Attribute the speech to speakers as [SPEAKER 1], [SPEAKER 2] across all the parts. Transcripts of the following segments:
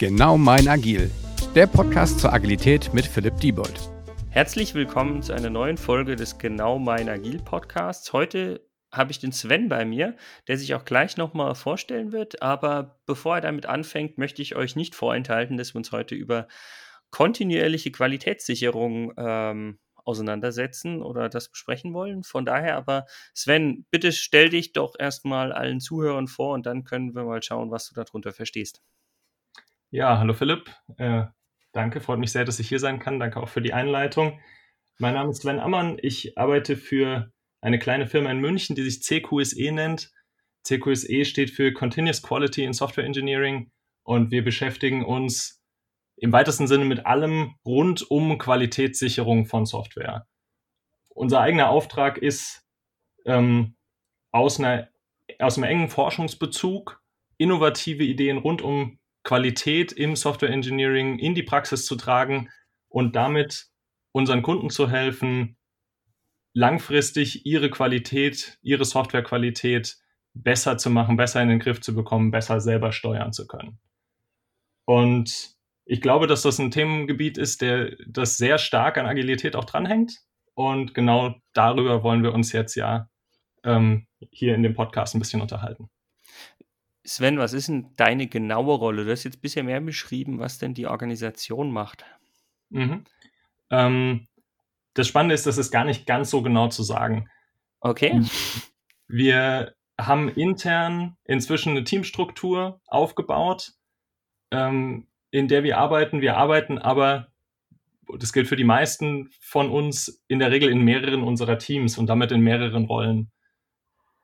[SPEAKER 1] Genau mein Agil, der Podcast zur Agilität mit Philipp Diebold.
[SPEAKER 2] Herzlich willkommen zu einer neuen Folge des Genau mein Agil Podcasts. Heute habe ich den Sven bei mir, der sich auch gleich nochmal vorstellen wird. Aber bevor er damit anfängt, möchte ich euch nicht vorenthalten, dass wir uns heute über kontinuierliche Qualitätssicherung ähm, auseinandersetzen oder das besprechen wollen. Von daher aber, Sven, bitte stell dich doch erstmal allen Zuhörern vor und dann können wir mal schauen, was du darunter verstehst.
[SPEAKER 3] Ja, hallo Philipp. Äh, danke, freut mich sehr, dass ich hier sein kann. Danke auch für die Einleitung. Mein Name ist Sven Ammann. Ich arbeite für eine kleine Firma in München, die sich CQSE nennt. CQSE steht für Continuous Quality in Software Engineering und wir beschäftigen uns im weitesten Sinne mit allem rund um Qualitätssicherung von Software. Unser eigener Auftrag ist, ähm, aus, einer, aus einem engen Forschungsbezug innovative Ideen rund um Qualität im Software Engineering in die Praxis zu tragen und damit unseren Kunden zu helfen, langfristig ihre Qualität, ihre Softwarequalität besser zu machen, besser in den Griff zu bekommen, besser selber steuern zu können. Und ich glaube, dass das ein Themengebiet ist, der das sehr stark an Agilität auch dranhängt. Und genau darüber wollen wir uns jetzt ja ähm, hier in dem Podcast ein bisschen unterhalten.
[SPEAKER 2] Sven, was ist denn deine genaue Rolle? Du hast jetzt bisher mehr beschrieben, was denn die Organisation macht.
[SPEAKER 3] Mhm. Ähm, das Spannende ist, das ist gar nicht ganz so genau zu sagen.
[SPEAKER 2] Okay.
[SPEAKER 3] Wir haben intern inzwischen eine Teamstruktur aufgebaut, ähm, in der wir arbeiten. Wir arbeiten aber, das gilt für die meisten von uns, in der Regel in mehreren unserer Teams und damit in mehreren Rollen.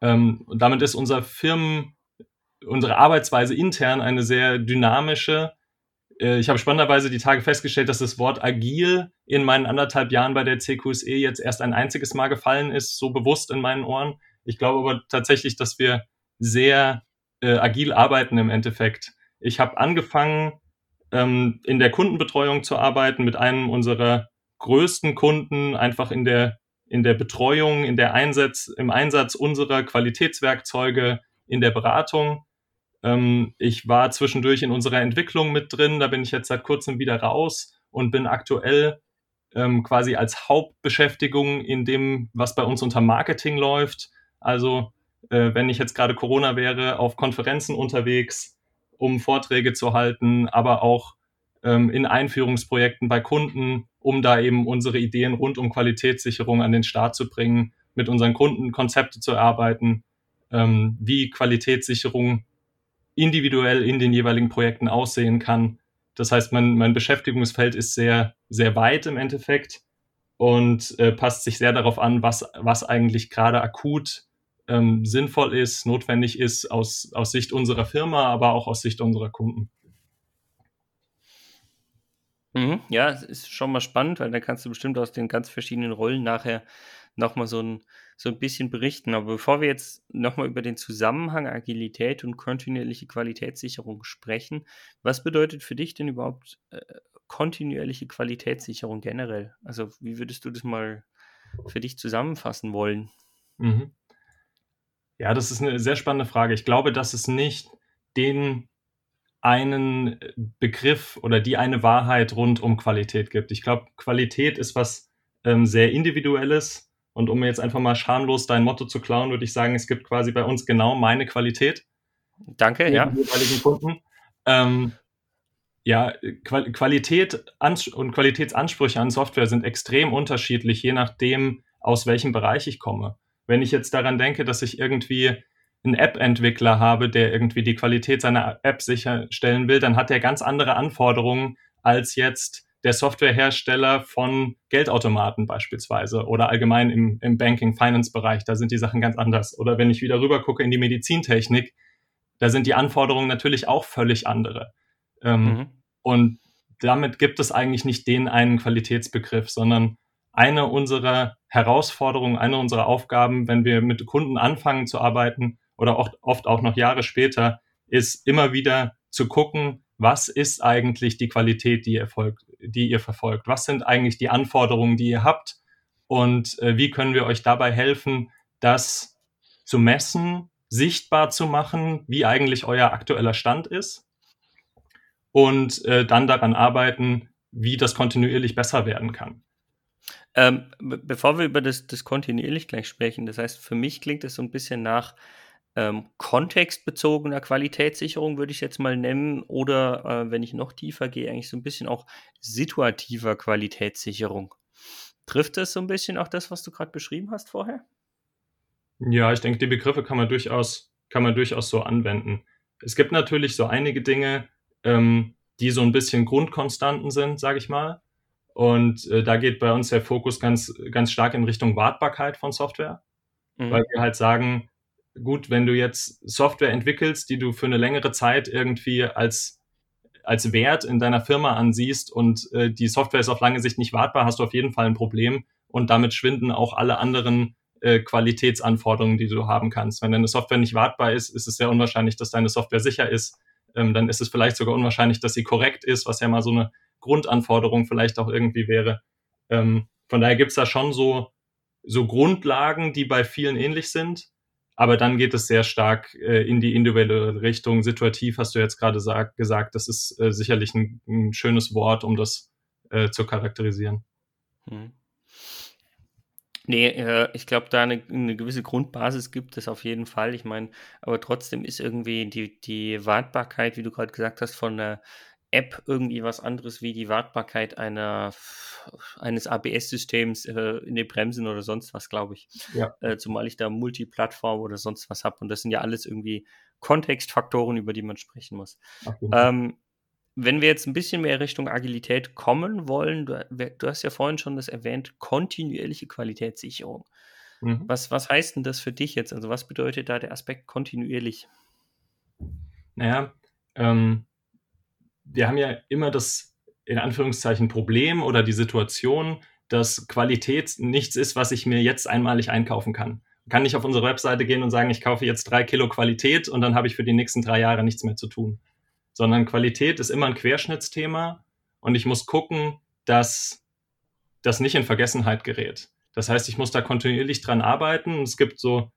[SPEAKER 3] Ähm, und damit ist unser Firmen unsere Arbeitsweise intern eine sehr dynamische. Äh, ich habe spannenderweise die Tage festgestellt, dass das Wort agil in meinen anderthalb Jahren bei der CQSE jetzt erst ein einziges Mal gefallen ist, so bewusst in meinen Ohren. Ich glaube aber tatsächlich, dass wir sehr äh, agil arbeiten im Endeffekt. Ich habe angefangen, ähm, in der Kundenbetreuung zu arbeiten mit einem unserer größten Kunden, einfach in der, in der Betreuung, in der Einsatz, im Einsatz unserer Qualitätswerkzeuge, in der Beratung. Ähm, ich war zwischendurch in unserer Entwicklung mit drin, da bin ich jetzt seit kurzem wieder raus und bin aktuell ähm, quasi als Hauptbeschäftigung in dem, was bei uns unter Marketing läuft. Also äh, wenn ich jetzt gerade Corona wäre, auf Konferenzen unterwegs, um Vorträge zu halten, aber auch ähm, in Einführungsprojekten bei Kunden, um da eben unsere Ideen rund um Qualitätssicherung an den Start zu bringen, mit unseren Kunden Konzepte zu erarbeiten, ähm, wie Qualitätssicherung individuell in den jeweiligen Projekten aussehen kann. Das heißt, mein, mein Beschäftigungsfeld ist sehr, sehr weit im Endeffekt und äh, passt sich sehr darauf an, was, was eigentlich gerade akut ähm, sinnvoll ist, notwendig ist aus, aus Sicht unserer Firma, aber auch aus Sicht unserer Kunden.
[SPEAKER 2] Mhm, ja, ist schon mal spannend, weil da kannst du bestimmt aus den ganz verschiedenen Rollen nachher nochmal so ein, so ein bisschen berichten. Aber bevor wir jetzt nochmal über den Zusammenhang Agilität und kontinuierliche Qualitätssicherung sprechen, was bedeutet für dich denn überhaupt äh, kontinuierliche Qualitätssicherung generell? Also wie würdest du das mal für dich zusammenfassen wollen?
[SPEAKER 3] Mhm. Ja, das ist eine sehr spannende Frage. Ich glaube, dass es nicht den einen Begriff oder die eine Wahrheit rund um Qualität gibt. Ich glaube, Qualität ist was ähm, sehr Individuelles und um mir jetzt einfach mal schamlos dein Motto zu klauen, würde ich sagen, es gibt quasi bei uns genau meine Qualität.
[SPEAKER 2] Danke, ja.
[SPEAKER 3] Jeweiligen Kunden. Ähm, ja, Qualität und Qualitätsansprüche an Software sind extrem unterschiedlich, je nachdem, aus welchem Bereich ich komme. Wenn ich jetzt daran denke, dass ich irgendwie einen App-Entwickler habe, der irgendwie die Qualität seiner App sicherstellen will, dann hat er ganz andere Anforderungen als jetzt der Softwarehersteller von Geldautomaten beispielsweise oder allgemein im, im Banking-Finance-Bereich, da sind die Sachen ganz anders. Oder wenn ich wieder rüber gucke in die Medizintechnik, da sind die Anforderungen natürlich auch völlig andere. Ähm, mhm. Und damit gibt es eigentlich nicht den einen Qualitätsbegriff, sondern eine unserer Herausforderungen, eine unserer Aufgaben, wenn wir mit Kunden anfangen zu arbeiten oder oft, oft auch noch Jahre später, ist immer wieder zu gucken, was ist eigentlich die Qualität, die ihr, folgt, die ihr verfolgt? Was sind eigentlich die Anforderungen, die ihr habt? Und äh, wie können wir euch dabei helfen, das zu messen, sichtbar zu machen, wie eigentlich euer aktueller Stand ist? und äh, dann daran arbeiten, wie das kontinuierlich besser werden kann.
[SPEAKER 2] Ähm, bevor wir über das, das kontinuierlich gleich sprechen, das heißt, für mich klingt es so ein bisschen nach ähm, kontextbezogener Qualitätssicherung, würde ich jetzt mal nennen, oder äh, wenn ich noch tiefer gehe, eigentlich so ein bisschen auch situativer Qualitätssicherung. Trifft das so ein bisschen auch das, was du gerade beschrieben hast vorher?
[SPEAKER 3] Ja, ich denke, die Begriffe kann man durchaus, kann man durchaus so anwenden. Es gibt natürlich so einige Dinge, ähm, die so ein bisschen Grundkonstanten sind, sage ich mal. Und äh, da geht bei uns der Fokus ganz, ganz stark in Richtung Wartbarkeit von Software, mhm. weil wir halt sagen, gut, wenn du jetzt Software entwickelst, die du für eine längere Zeit irgendwie als, als Wert in deiner Firma ansiehst und äh, die Software ist auf lange Sicht nicht wartbar, hast du auf jeden Fall ein Problem und damit schwinden auch alle anderen äh, Qualitätsanforderungen, die du haben kannst. Wenn deine Software nicht wartbar ist, ist es sehr unwahrscheinlich, dass deine Software sicher ist. Ähm, dann ist es vielleicht sogar unwahrscheinlich, dass sie korrekt ist, was ja mal so eine Grundanforderung vielleicht auch irgendwie wäre. Ähm, von daher gibt's da schon so, so Grundlagen, die bei vielen ähnlich sind. Aber dann geht es sehr stark äh, in die individuelle Richtung. Situativ hast du jetzt gerade gesagt, das ist äh, sicherlich ein, ein, schönes Wort, um das äh, zu charakterisieren. Hm.
[SPEAKER 2] Nee, äh, ich glaube, da eine, eine, gewisse Grundbasis gibt es auf jeden Fall. Ich meine, aber trotzdem ist irgendwie die, die Wartbarkeit, wie du gerade gesagt hast, von der App irgendwie was anderes wie die Wartbarkeit einer, eines ABS-Systems äh, in den Bremsen oder sonst was, glaube ich. Ja. Äh, zumal ich da Multiplattform oder sonst was habe. Und das sind ja alles irgendwie Kontextfaktoren, über die man sprechen muss. Ähm, wenn wir jetzt ein bisschen mehr Richtung Agilität kommen wollen, du, du hast ja vorhin schon das erwähnt, kontinuierliche Qualitätssicherung. Mhm. Was, was heißt denn das für dich jetzt? Also was bedeutet da der Aspekt kontinuierlich?
[SPEAKER 3] Naja, ähm, wir haben ja immer das in Anführungszeichen Problem oder die Situation, dass Qualität nichts ist, was ich mir jetzt einmalig einkaufen kann. Ich kann nicht auf unsere Webseite gehen und sagen, ich kaufe jetzt drei Kilo Qualität und dann habe ich für die nächsten drei Jahre nichts mehr zu tun. Sondern Qualität ist immer ein Querschnittsthema und ich muss gucken, dass das nicht in Vergessenheit gerät. Das heißt, ich muss da kontinuierlich dran arbeiten. Es gibt so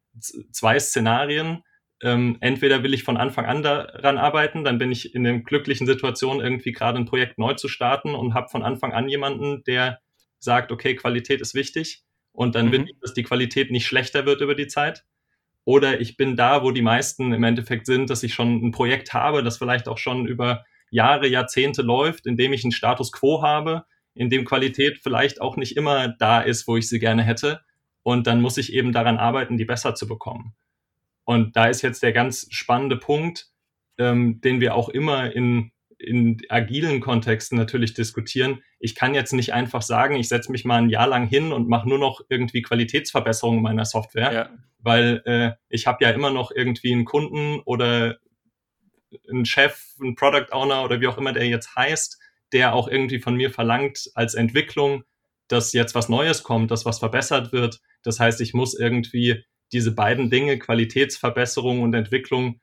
[SPEAKER 3] zwei Szenarien ähm, entweder will ich von Anfang an daran arbeiten, dann bin ich in der glücklichen Situation, irgendwie gerade ein Projekt neu zu starten und habe von Anfang an jemanden, der sagt, okay, Qualität ist wichtig und dann mhm. will ich, dass die Qualität nicht schlechter wird über die Zeit. Oder ich bin da, wo die meisten im Endeffekt sind, dass ich schon ein Projekt habe, das vielleicht auch schon über Jahre, Jahrzehnte läuft, in dem ich einen Status quo habe, in dem Qualität vielleicht auch nicht immer da ist, wo ich sie gerne hätte. Und dann muss ich eben daran arbeiten, die besser zu bekommen. Und da ist jetzt der ganz spannende Punkt, ähm, den wir auch immer in, in agilen Kontexten natürlich diskutieren. Ich kann jetzt nicht einfach sagen, ich setze mich mal ein Jahr lang hin und mache nur noch irgendwie Qualitätsverbesserungen meiner Software, ja. weil äh, ich habe ja immer noch irgendwie einen Kunden oder einen Chef, einen Product Owner oder wie auch immer der jetzt heißt, der auch irgendwie von mir verlangt als Entwicklung, dass jetzt was Neues kommt, dass was verbessert wird. Das heißt, ich muss irgendwie diese beiden Dinge, Qualitätsverbesserung und Entwicklung,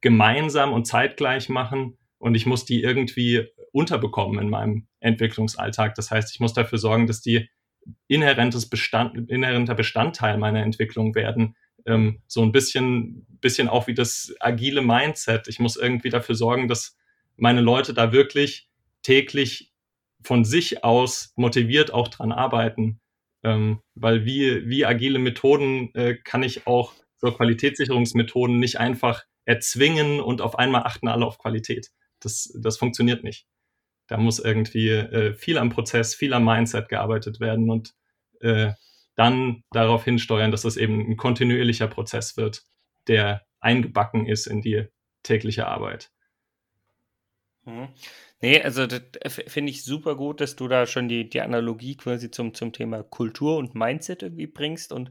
[SPEAKER 3] gemeinsam und zeitgleich machen. Und ich muss die irgendwie unterbekommen in meinem Entwicklungsalltag. Das heißt, ich muss dafür sorgen, dass die inhärentes Bestand, inhärenter Bestandteil meiner Entwicklung werden. Ähm, so ein bisschen, bisschen auch wie das agile Mindset. Ich muss irgendwie dafür sorgen, dass meine Leute da wirklich täglich von sich aus motiviert auch dran arbeiten. Ähm, weil wie, wie agile Methoden äh, kann ich auch so Qualitätssicherungsmethoden nicht einfach erzwingen und auf einmal achten alle auf Qualität. Das, das funktioniert nicht. Da muss irgendwie äh, viel am Prozess, viel am Mindset gearbeitet werden und äh, dann darauf hinsteuern, dass das eben ein kontinuierlicher Prozess wird, der eingebacken ist in die tägliche Arbeit.
[SPEAKER 2] Mhm. Nee, also das finde ich super gut, dass du da schon die, die Analogie quasi zum, zum Thema Kultur und Mindset irgendwie bringst. Und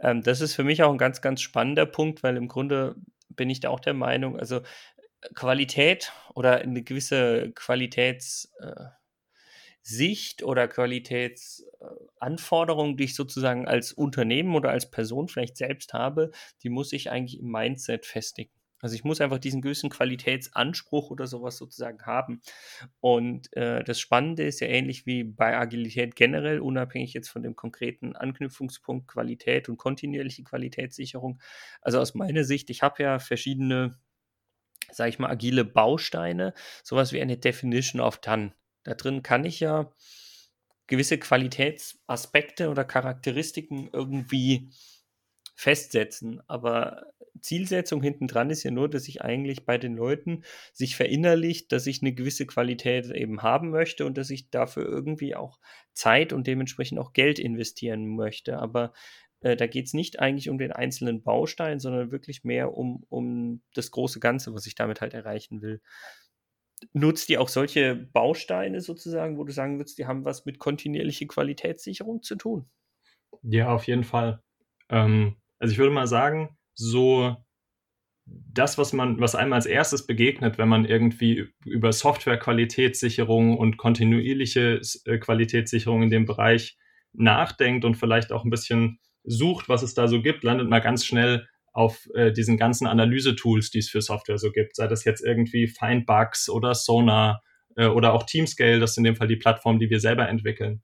[SPEAKER 2] ähm, das ist für mich auch ein ganz, ganz spannender Punkt, weil im Grunde bin ich da auch der Meinung, also Qualität oder eine gewisse Qualitätssicht äh, oder Qualitätsanforderung, die ich sozusagen als Unternehmen oder als Person vielleicht selbst habe, die muss ich eigentlich im Mindset festigen. Also ich muss einfach diesen gewissen Qualitätsanspruch oder sowas sozusagen haben. Und äh, das Spannende ist ja ähnlich wie bei Agilität generell, unabhängig jetzt von dem konkreten Anknüpfungspunkt Qualität und kontinuierliche Qualitätssicherung. Also aus meiner Sicht, ich habe ja verschiedene sage ich mal, agile Bausteine, sowas wie eine Definition of Done. Da drin kann ich ja gewisse Qualitätsaspekte oder Charakteristiken irgendwie festsetzen. Aber Zielsetzung hinten dran ist ja nur, dass ich eigentlich bei den Leuten sich verinnerlicht, dass ich eine gewisse Qualität eben haben möchte und dass ich dafür irgendwie auch Zeit und dementsprechend auch Geld investieren möchte. Aber äh, da geht es nicht eigentlich um den einzelnen Baustein, sondern wirklich mehr um, um das große Ganze, was ich damit halt erreichen will. Nutzt ihr auch solche Bausteine sozusagen, wo du sagen würdest, die haben was mit kontinuierlicher Qualitätssicherung zu tun?
[SPEAKER 3] Ja, auf jeden Fall. Ähm, also ich würde mal sagen, so das, was man, was einem als erstes begegnet, wenn man irgendwie über Software-Qualitätssicherung und kontinuierliche äh, Qualitätssicherung in dem Bereich nachdenkt und vielleicht auch ein bisschen sucht, was es da so gibt, landet man ganz schnell auf äh, diesen ganzen Analyse-Tools, die es für Software so gibt. Sei das jetzt irgendwie Findbugs oder Sonar äh, oder auch Teamscale, das ist in dem Fall die Plattform, die wir selber entwickeln.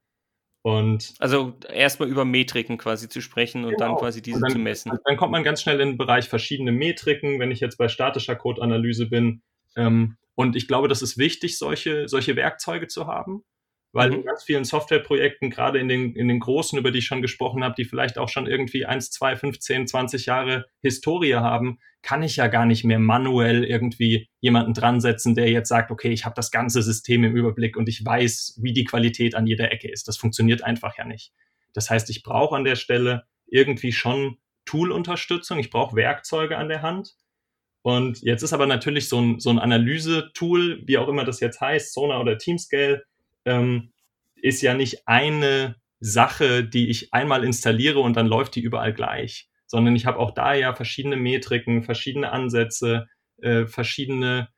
[SPEAKER 3] Und
[SPEAKER 2] also erstmal über Metriken quasi zu sprechen und genau. dann quasi diese
[SPEAKER 3] dann,
[SPEAKER 2] zu messen.
[SPEAKER 3] Dann kommt man ganz schnell in den Bereich verschiedene Metriken, wenn ich jetzt bei statischer Code-Analyse bin. Ähm, und ich glaube, das ist wichtig, solche, solche Werkzeuge zu haben, weil mhm. in ganz vielen Softwareprojekten, gerade in den, in den großen, über die ich schon gesprochen habe, die vielleicht auch schon irgendwie 1, 2, 15, 20 Jahre Historie haben, kann ich ja gar nicht mehr manuell irgendwie jemanden dran setzen, der jetzt sagt, okay, ich habe das ganze System im Überblick und ich weiß, wie die Qualität an jeder Ecke ist. Das funktioniert einfach ja nicht. Das heißt, ich brauche an der Stelle irgendwie schon Tool-Unterstützung, ich brauche Werkzeuge an der Hand. Und jetzt ist aber natürlich so ein, so ein Analyse-Tool, wie auch immer das jetzt heißt, Sonar oder Teamscale, ähm, ist ja nicht eine Sache, die ich einmal installiere und dann läuft die überall gleich, sondern ich habe auch da ja verschiedene Metriken, verschiedene Ansätze, äh, verschiedene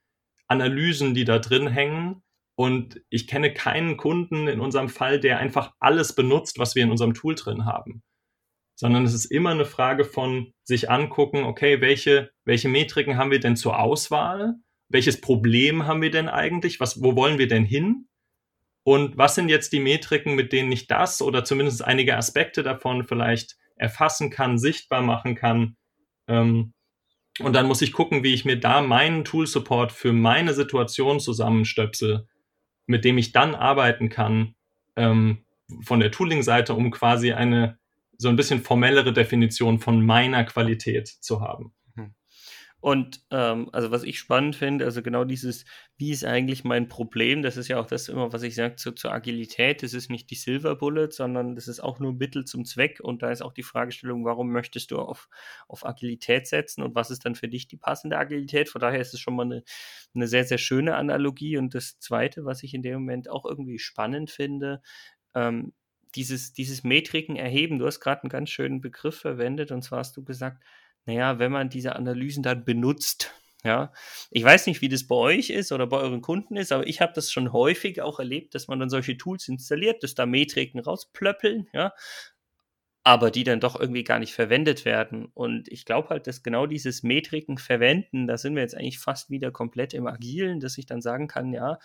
[SPEAKER 3] Analysen, die da drin hängen. Und ich kenne keinen Kunden in unserem Fall, der einfach alles benutzt, was wir in unserem Tool drin haben. Sondern es ist immer eine Frage von sich angucken, okay, welche, welche Metriken haben wir denn zur Auswahl? Welches Problem haben wir denn eigentlich? Was, wo wollen wir denn hin? Und was sind jetzt die Metriken, mit denen ich das oder zumindest einige Aspekte davon vielleicht erfassen kann, sichtbar machen kann? Ähm, und dann muss ich gucken, wie ich mir da meinen Tool-Support für meine Situation zusammenstöpsel, mit dem ich dann arbeiten kann ähm, von der Tooling-Seite, um quasi eine so ein bisschen formellere Definition von meiner Qualität zu haben.
[SPEAKER 2] Und ähm, also was ich spannend finde, also genau dieses, wie ist eigentlich mein Problem, das ist ja auch das immer, was ich sage zu, zur Agilität, das ist nicht die Silver Bullet, sondern das ist auch nur Mittel zum Zweck. Und da ist auch die Fragestellung, warum möchtest du auf, auf Agilität setzen? Und was ist dann für dich die passende Agilität? Von daher ist es schon mal eine, eine sehr, sehr schöne Analogie. Und das Zweite, was ich in dem Moment auch irgendwie spannend finde, ähm, dieses, dieses Metriken erheben, du hast gerade einen ganz schönen Begriff verwendet. Und zwar hast du gesagt, naja, wenn man diese Analysen dann benutzt, ja, ich weiß nicht, wie das bei euch ist oder bei euren Kunden ist, aber ich habe das schon häufig auch erlebt, dass man dann solche Tools installiert, dass da Metriken rausplöppeln, ja, aber die dann doch irgendwie gar nicht verwendet werden. Und ich glaube halt, dass genau dieses Metriken verwenden, da sind wir jetzt eigentlich fast wieder komplett im Agilen, dass ich dann sagen kann, ja,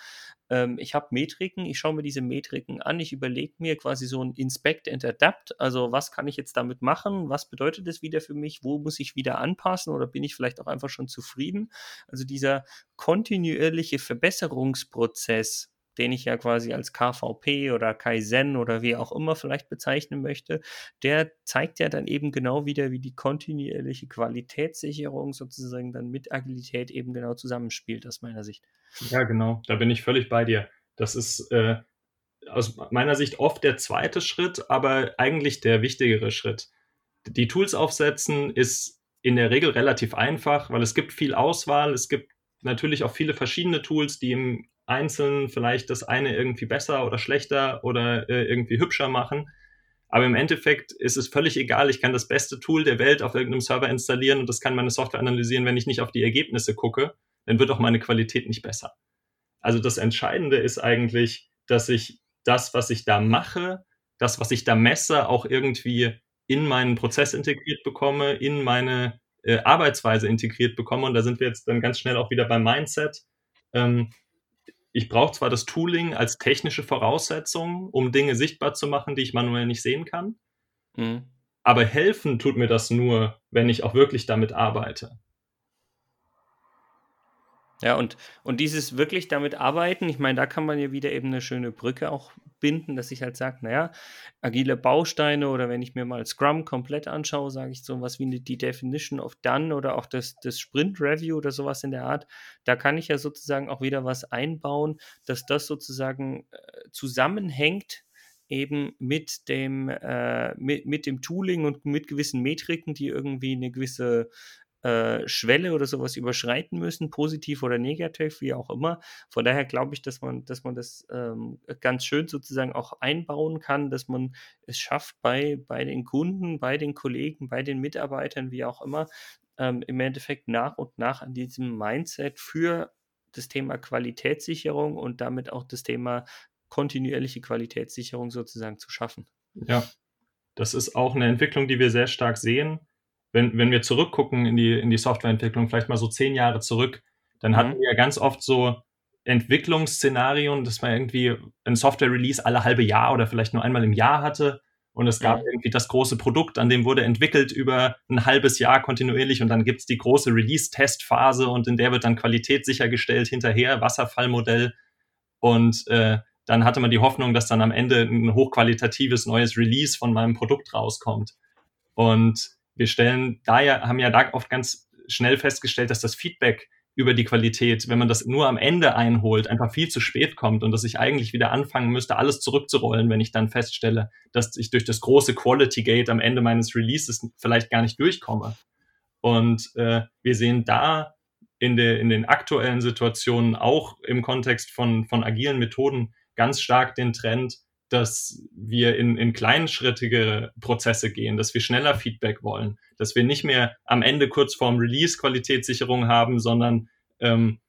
[SPEAKER 2] ähm, ich habe Metriken, ich schaue mir diese Metriken an, ich überlege mir quasi so ein Inspect and Adapt, also was kann ich jetzt damit machen, was bedeutet das wieder für mich, wo muss ich wieder anpassen oder bin ich vielleicht auch einfach schon zufrieden? Also dieser kontinuierliche Verbesserungsprozess, den ich ja quasi als KVP oder Kaizen oder wie auch immer vielleicht bezeichnen möchte, der zeigt ja dann eben genau wieder, wie die kontinuierliche Qualitätssicherung sozusagen dann mit Agilität eben genau zusammenspielt, aus meiner Sicht.
[SPEAKER 3] Ja, genau, da bin ich völlig bei dir. Das ist äh, aus meiner Sicht oft der zweite Schritt, aber eigentlich der wichtigere Schritt. Die Tools aufsetzen ist in der Regel relativ einfach, weil es gibt viel Auswahl, es gibt natürlich auch viele verschiedene Tools, die im Einzelnen vielleicht das eine irgendwie besser oder schlechter oder äh, irgendwie hübscher machen. Aber im Endeffekt ist es völlig egal. Ich kann das beste Tool der Welt auf irgendeinem Server installieren und das kann meine Software analysieren. Wenn ich nicht auf die Ergebnisse gucke, dann wird auch meine Qualität nicht besser. Also das Entscheidende ist eigentlich, dass ich das, was ich da mache, das, was ich da messe, auch irgendwie in meinen Prozess integriert bekomme, in meine äh, Arbeitsweise integriert bekomme. Und da sind wir jetzt dann ganz schnell auch wieder beim Mindset. Ähm, ich brauche zwar das Tooling als technische Voraussetzung, um Dinge sichtbar zu machen, die ich manuell nicht sehen kann, mhm. aber helfen tut mir das nur, wenn ich auch wirklich damit arbeite.
[SPEAKER 2] Ja, und, und dieses wirklich damit arbeiten, ich meine, da kann man ja wieder eben eine schöne Brücke auch binden, dass ich halt sage, naja, agile Bausteine oder wenn ich mir mal Scrum komplett anschaue, sage ich so was wie die Definition of Done oder auch das, das Sprint Review oder sowas in der Art, da kann ich ja sozusagen auch wieder was einbauen, dass das sozusagen äh, zusammenhängt eben mit dem, äh, mit, mit dem Tooling und mit gewissen Metriken, die irgendwie eine gewisse äh, Schwelle oder sowas überschreiten müssen, positiv oder negativ, wie auch immer. Von daher glaube ich, dass man, dass man das ähm, ganz schön sozusagen auch einbauen kann, dass man es schafft, bei, bei den Kunden, bei den Kollegen, bei den Mitarbeitern, wie auch immer, ähm, im Endeffekt nach und nach an diesem Mindset für das Thema Qualitätssicherung und damit auch das Thema kontinuierliche Qualitätssicherung sozusagen zu schaffen.
[SPEAKER 3] Ja, das ist auch eine Entwicklung, die wir sehr stark sehen wenn, wenn wir zurückgucken in die, in die Softwareentwicklung, vielleicht mal so zehn Jahre zurück, dann mhm. hatten wir ganz oft so Entwicklungsszenarien, dass man irgendwie ein Software-Release alle halbe Jahr oder vielleicht nur einmal im Jahr hatte. Und es gab mhm. irgendwie das große Produkt, an dem wurde entwickelt über ein halbes Jahr kontinuierlich und dann gibt es die große Release-Testphase und in der wird dann Qualität sichergestellt hinterher, Wasserfallmodell. Und äh, dann hatte man die Hoffnung, dass dann am Ende ein hochqualitatives neues Release von meinem Produkt rauskommt. Und wir stellen da ja, haben ja da oft ganz schnell festgestellt, dass das Feedback über die Qualität, wenn man das nur am Ende einholt, einfach viel zu spät kommt und dass ich eigentlich wieder anfangen müsste, alles zurückzurollen, wenn ich dann feststelle, dass ich durch das große Quality Gate am Ende meines Releases vielleicht gar nicht durchkomme. Und äh, wir sehen da in, der, in den aktuellen Situationen auch im Kontext von, von agilen Methoden ganz stark den Trend, dass wir in, in kleinschrittige Prozesse gehen, dass wir schneller Feedback wollen, dass wir nicht mehr am Ende kurz vorm Release Qualitätssicherung haben, sondern ähm,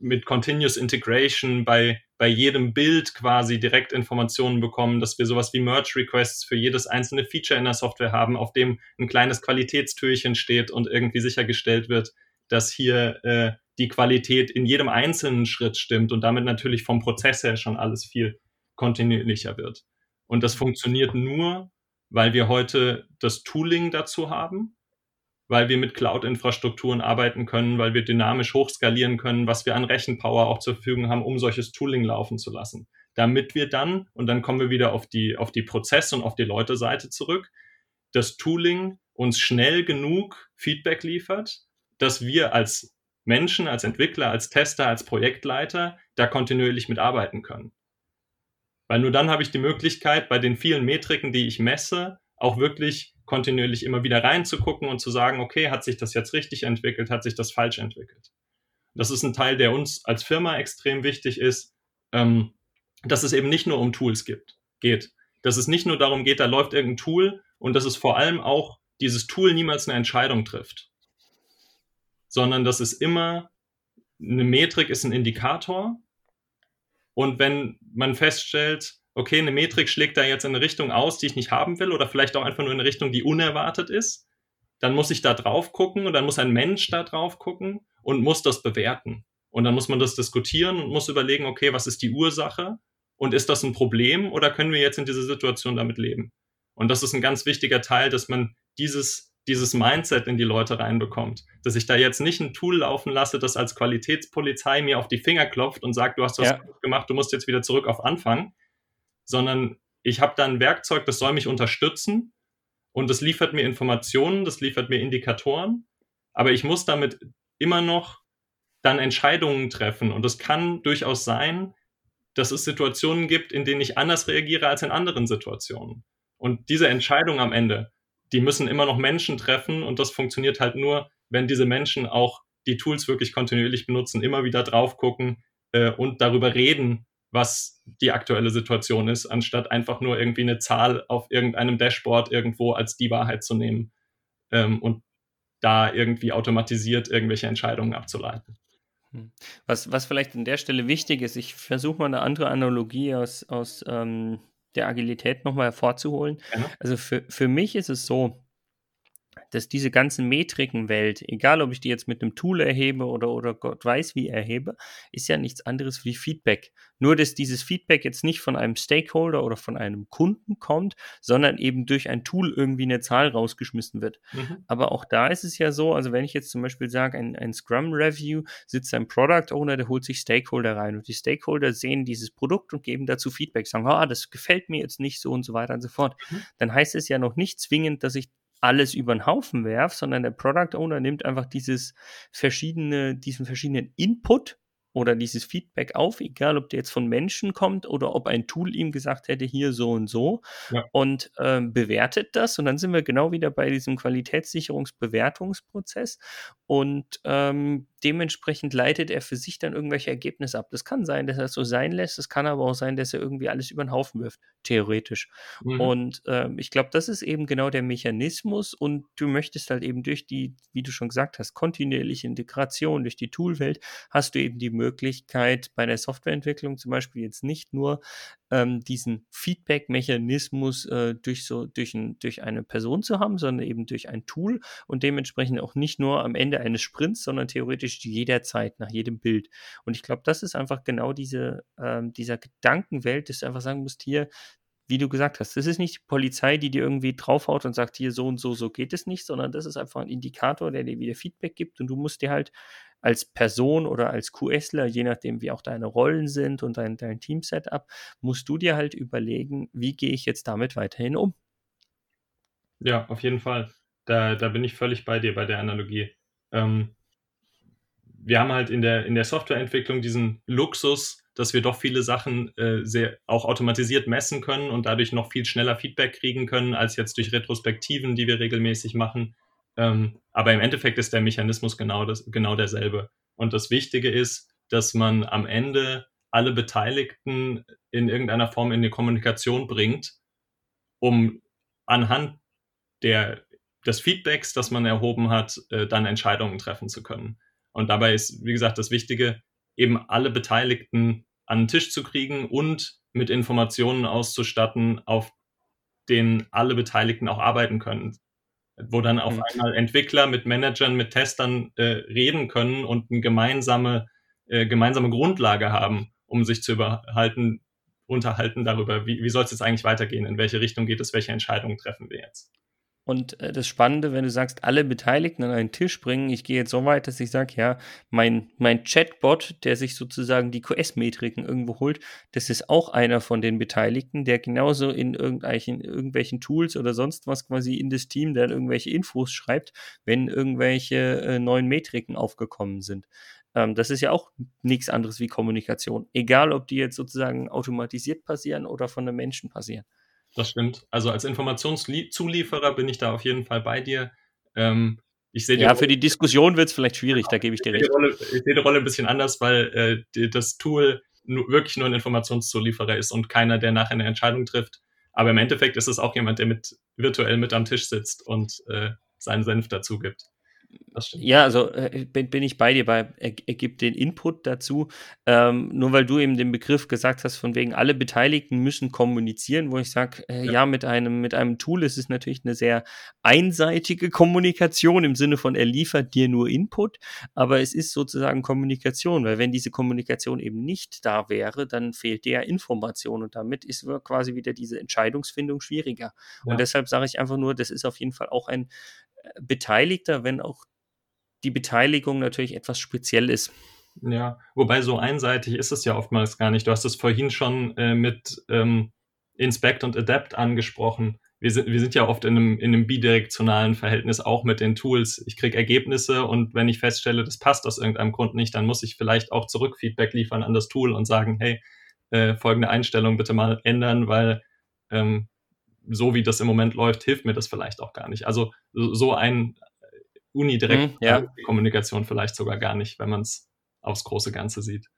[SPEAKER 3] mit Continuous Integration bei, bei jedem Bild quasi direkt Informationen bekommen, dass wir sowas wie Merge Requests für jedes einzelne Feature in der Software haben, auf dem ein kleines Qualitätstürchen steht und irgendwie sichergestellt wird, dass hier äh, die Qualität in jedem einzelnen Schritt stimmt und damit natürlich vom Prozess her schon alles viel kontinuierlicher wird. Und das funktioniert nur, weil wir heute das Tooling dazu haben, weil wir mit Cloud-Infrastrukturen arbeiten können, weil wir dynamisch hochskalieren können, was wir an Rechenpower auch zur Verfügung haben, um solches Tooling laufen zu lassen. Damit wir dann, und dann kommen wir wieder auf die, auf die Prozess- und auf die Leute-Seite zurück, das Tooling uns schnell genug Feedback liefert, dass wir als Menschen, als Entwickler, als Tester, als Projektleiter da kontinuierlich mitarbeiten können. Weil nur dann habe ich die Möglichkeit, bei den vielen Metriken, die ich messe, auch wirklich kontinuierlich immer wieder reinzugucken und zu sagen, okay, hat sich das jetzt richtig entwickelt, hat sich das falsch entwickelt. Das ist ein Teil, der uns als Firma extrem wichtig ist, ähm, dass es eben nicht nur um Tools gibt, geht. Dass es nicht nur darum geht, da läuft irgendein Tool und dass es vor allem auch dieses Tool niemals eine Entscheidung trifft, sondern dass es immer eine Metrik ist ein Indikator und wenn man feststellt, okay, eine Metrik schlägt da jetzt in eine Richtung aus, die ich nicht haben will, oder vielleicht auch einfach nur in eine Richtung, die unerwartet ist, dann muss ich da drauf gucken und dann muss ein Mensch da drauf gucken und muss das bewerten. Und dann muss man das diskutieren und muss überlegen, okay, was ist die Ursache? Und ist das ein Problem oder können wir jetzt in dieser Situation damit leben? Und das ist ein ganz wichtiger Teil, dass man dieses dieses Mindset in die Leute reinbekommt. Dass ich da jetzt nicht ein Tool laufen lasse, das als Qualitätspolizei mir auf die Finger klopft und sagt, du hast was ja. gemacht, du musst jetzt wieder zurück auf Anfang, sondern ich habe da ein Werkzeug, das soll mich unterstützen und das liefert mir Informationen, das liefert mir Indikatoren, aber ich muss damit immer noch dann Entscheidungen treffen und es kann durchaus sein, dass es Situationen gibt, in denen ich anders reagiere als in anderen Situationen. Und diese Entscheidung am Ende, die müssen immer noch Menschen treffen und das funktioniert halt nur, wenn diese Menschen auch die Tools wirklich kontinuierlich benutzen, immer wieder drauf gucken äh, und darüber reden, was die aktuelle Situation ist, anstatt einfach nur irgendwie eine Zahl auf irgendeinem Dashboard irgendwo als die Wahrheit zu nehmen ähm, und da irgendwie automatisiert irgendwelche Entscheidungen abzuleiten.
[SPEAKER 2] Hm. Was, was vielleicht an der Stelle wichtig ist, ich versuche mal eine andere Analogie aus, aus ähm, der Agilität nochmal hervorzuholen. Ja. Also für, für mich ist es so, dass diese ganzen Metrikenwelt, egal ob ich die jetzt mit einem Tool erhebe oder, oder Gott weiß wie erhebe, ist ja nichts anderes wie Feedback. Nur, dass dieses Feedback jetzt nicht von einem Stakeholder oder von einem Kunden kommt, sondern eben durch ein Tool irgendwie eine Zahl rausgeschmissen wird. Mhm. Aber auch da ist es ja so, also wenn ich jetzt zum Beispiel sage, ein, ein Scrum Review sitzt ein Product Owner, der holt sich Stakeholder rein und die Stakeholder sehen dieses Produkt und geben dazu Feedback, sagen, ah, das gefällt mir jetzt nicht so und so weiter und so fort. Mhm. Dann heißt es ja noch nicht zwingend, dass ich alles über den Haufen werfe, sondern der Product Owner nimmt einfach dieses verschiedene, diesen verschiedenen Input oder dieses Feedback auf, egal ob der jetzt von Menschen kommt oder ob ein Tool ihm gesagt hätte, hier so und so ja. und ähm, bewertet das. Und dann sind wir genau wieder bei diesem Qualitätssicherungsbewertungsprozess und ähm, dementsprechend leitet er für sich dann irgendwelche Ergebnisse ab. Das kann sein, dass er es so sein lässt, es kann aber auch sein, dass er irgendwie alles über den Haufen wirft, theoretisch. Mhm. Und ähm, ich glaube, das ist eben genau der Mechanismus und du möchtest halt eben durch die, wie du schon gesagt hast, kontinuierliche Integration, durch die Toolwelt, hast du eben die Möglichkeit bei der Softwareentwicklung zum Beispiel jetzt nicht nur ähm, diesen Feedback-Mechanismus äh, durch so durch, ein, durch eine Person zu haben, sondern eben durch ein Tool und dementsprechend auch nicht nur am Ende eines Sprints, sondern theoretisch jederzeit nach jedem Bild. Und ich glaube, das ist einfach genau diese ähm, dieser Gedankenwelt, dass du einfach sagen musst, hier wie du gesagt hast, das ist nicht die Polizei, die dir irgendwie draufhaut und sagt, hier so und so, so geht es nicht, sondern das ist einfach ein Indikator, der dir wieder Feedback gibt und du musst dir halt als Person oder als QSler, je nachdem wie auch deine Rollen sind und dein, dein Team-Setup, musst du dir halt überlegen, wie gehe ich jetzt damit weiterhin um.
[SPEAKER 3] Ja, auf jeden Fall. Da, da bin ich völlig bei dir bei der Analogie. Ähm, wir haben halt in der, in der Softwareentwicklung diesen Luxus, dass wir doch viele Sachen äh, sehr auch automatisiert messen können und dadurch noch viel schneller Feedback kriegen können, als jetzt durch Retrospektiven, die wir regelmäßig machen. Ähm, aber im Endeffekt ist der Mechanismus genau, das, genau derselbe. Und das Wichtige ist, dass man am Ende alle Beteiligten in irgendeiner Form in die Kommunikation bringt, um anhand der, des Feedbacks, das man erhoben hat, äh, dann Entscheidungen treffen zu können. Und dabei ist, wie gesagt, das Wichtige, eben alle Beteiligten an den Tisch zu kriegen und mit Informationen auszustatten, auf denen alle Beteiligten auch arbeiten können. Wo dann auf mhm. einmal Entwickler mit Managern, mit Testern äh, reden können und eine gemeinsame, äh, gemeinsame Grundlage haben, um sich zu überhalten, unterhalten darüber, wie, wie soll es jetzt eigentlich weitergehen, in welche Richtung geht es, welche Entscheidungen treffen wir jetzt.
[SPEAKER 2] Und äh, das Spannende, wenn du sagst, alle Beteiligten an einen Tisch bringen, ich gehe jetzt so weit, dass ich sage, ja, mein, mein Chatbot, der sich sozusagen die QS-Metriken irgendwo holt, das ist auch einer von den Beteiligten, der genauso in irgendwelchen, irgendwelchen Tools oder sonst was quasi in das Team dann irgendwelche Infos schreibt, wenn irgendwelche äh, neuen Metriken aufgekommen sind. Ähm, das ist ja auch nichts anderes wie Kommunikation. Egal, ob die jetzt sozusagen automatisiert passieren oder von einem Menschen passieren.
[SPEAKER 3] Das stimmt. Also als Informationszulieferer bin ich da auf jeden Fall bei dir. Ähm,
[SPEAKER 2] ich sehe ja, Rolle, für die Diskussion wird es vielleicht schwierig, da gebe ich dir recht.
[SPEAKER 3] Rolle, ich sehe die Rolle ein bisschen anders, weil äh, die, das Tool nur, wirklich nur ein Informationszulieferer ist und keiner, der nachher eine Entscheidung trifft. Aber im Endeffekt ist es auch jemand, der mit virtuell mit am Tisch sitzt und äh, seinen Senf dazu gibt.
[SPEAKER 2] Ja, also äh, bin, bin ich bei dir, bei, er, er gibt den Input dazu. Ähm, nur weil du eben den Begriff gesagt hast, von wegen alle Beteiligten müssen kommunizieren, wo ich sage, äh, ja. ja, mit, einem, mit einem Tool ist es natürlich eine sehr einseitige Kommunikation im Sinne von, er liefert dir nur Input, aber es ist sozusagen Kommunikation, weil wenn diese Kommunikation eben nicht da wäre, dann fehlt der Information und damit ist quasi wieder diese Entscheidungsfindung schwieriger. Ja. Und deshalb sage ich einfach nur, das ist auf jeden Fall auch ein Beteiligter, wenn auch die Beteiligung natürlich etwas speziell ist.
[SPEAKER 3] Ja, wobei so einseitig ist es ja oftmals gar nicht. Du hast es vorhin schon äh, mit ähm, Inspect und Adapt angesprochen. Wir sind, wir sind ja oft in einem, in einem bidirektionalen Verhältnis auch mit den Tools. Ich kriege Ergebnisse und wenn ich feststelle, das passt aus irgendeinem Grund nicht, dann muss ich vielleicht auch Zurückfeedback liefern an das Tool und sagen, hey, äh, folgende Einstellung bitte mal ändern, weil ähm, so wie das im Moment läuft, hilft mir das vielleicht auch gar nicht. Also so ein unidirekt mhm, ja. Kommunikation vielleicht sogar gar nicht, wenn man es aufs große Ganze sieht.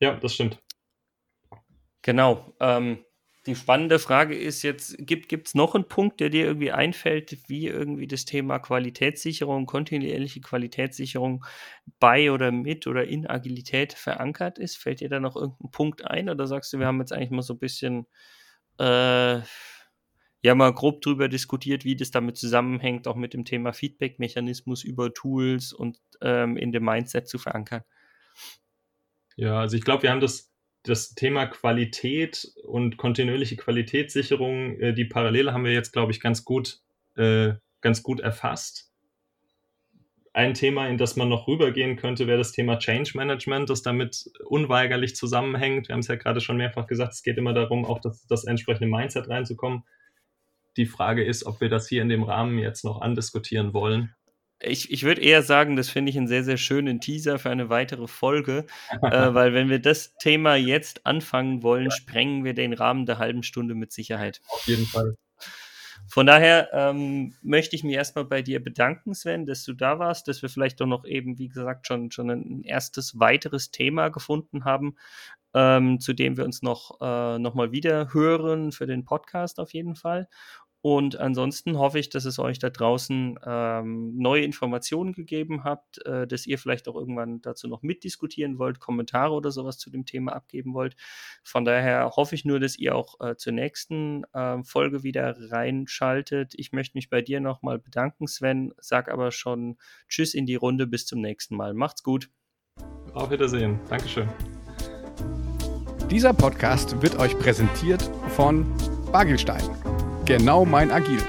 [SPEAKER 3] Ja, das stimmt.
[SPEAKER 2] Genau. Ähm, die spannende Frage ist jetzt, gibt es noch einen Punkt, der dir irgendwie einfällt, wie irgendwie das Thema Qualitätssicherung, kontinuierliche Qualitätssicherung bei oder mit oder in Agilität verankert ist? Fällt dir da noch irgendein Punkt ein oder sagst du, wir haben jetzt eigentlich mal so ein bisschen äh, ja mal grob drüber diskutiert, wie das damit zusammenhängt, auch mit dem Thema Feedback-Mechanismus über Tools und ähm, in dem Mindset zu verankern.
[SPEAKER 3] Ja, also ich glaube, wir haben das, das Thema Qualität und kontinuierliche Qualitätssicherung, äh, die Parallele haben wir jetzt, glaube ich, ganz gut, äh, ganz gut erfasst ein Thema, in das man noch rübergehen könnte, wäre das Thema Change Management, das damit unweigerlich zusammenhängt. Wir haben es ja gerade schon mehrfach gesagt, es geht immer darum, auch das, das entsprechende Mindset reinzukommen. Die Frage ist, ob wir das hier in dem Rahmen jetzt noch andiskutieren wollen.
[SPEAKER 2] Ich, ich würde eher sagen, das finde ich einen sehr, sehr schönen Teaser für eine weitere Folge, äh, weil wenn wir das Thema jetzt anfangen wollen, ja. sprengen wir den Rahmen der halben Stunde mit Sicherheit.
[SPEAKER 3] Auf jeden Fall.
[SPEAKER 2] Von daher ähm, möchte ich mich erstmal bei dir bedanken, Sven, dass du da warst, dass wir vielleicht doch noch eben, wie gesagt, schon, schon ein erstes weiteres Thema gefunden haben, ähm, zu dem wir uns noch, äh, noch mal wieder hören für den Podcast auf jeden Fall. Und ansonsten hoffe ich, dass es euch da draußen ähm, neue Informationen gegeben habt, äh, dass ihr vielleicht auch irgendwann dazu noch mitdiskutieren wollt, Kommentare oder sowas zu dem Thema abgeben wollt. Von daher hoffe ich nur, dass ihr auch äh, zur nächsten äh, Folge wieder reinschaltet. Ich möchte mich bei dir nochmal bedanken, Sven. Sag aber schon Tschüss in die Runde. Bis zum nächsten Mal. Macht's gut.
[SPEAKER 3] Auf Wiedersehen. Dankeschön.
[SPEAKER 1] Dieser Podcast wird euch präsentiert von Bagelstein genau mein Agil.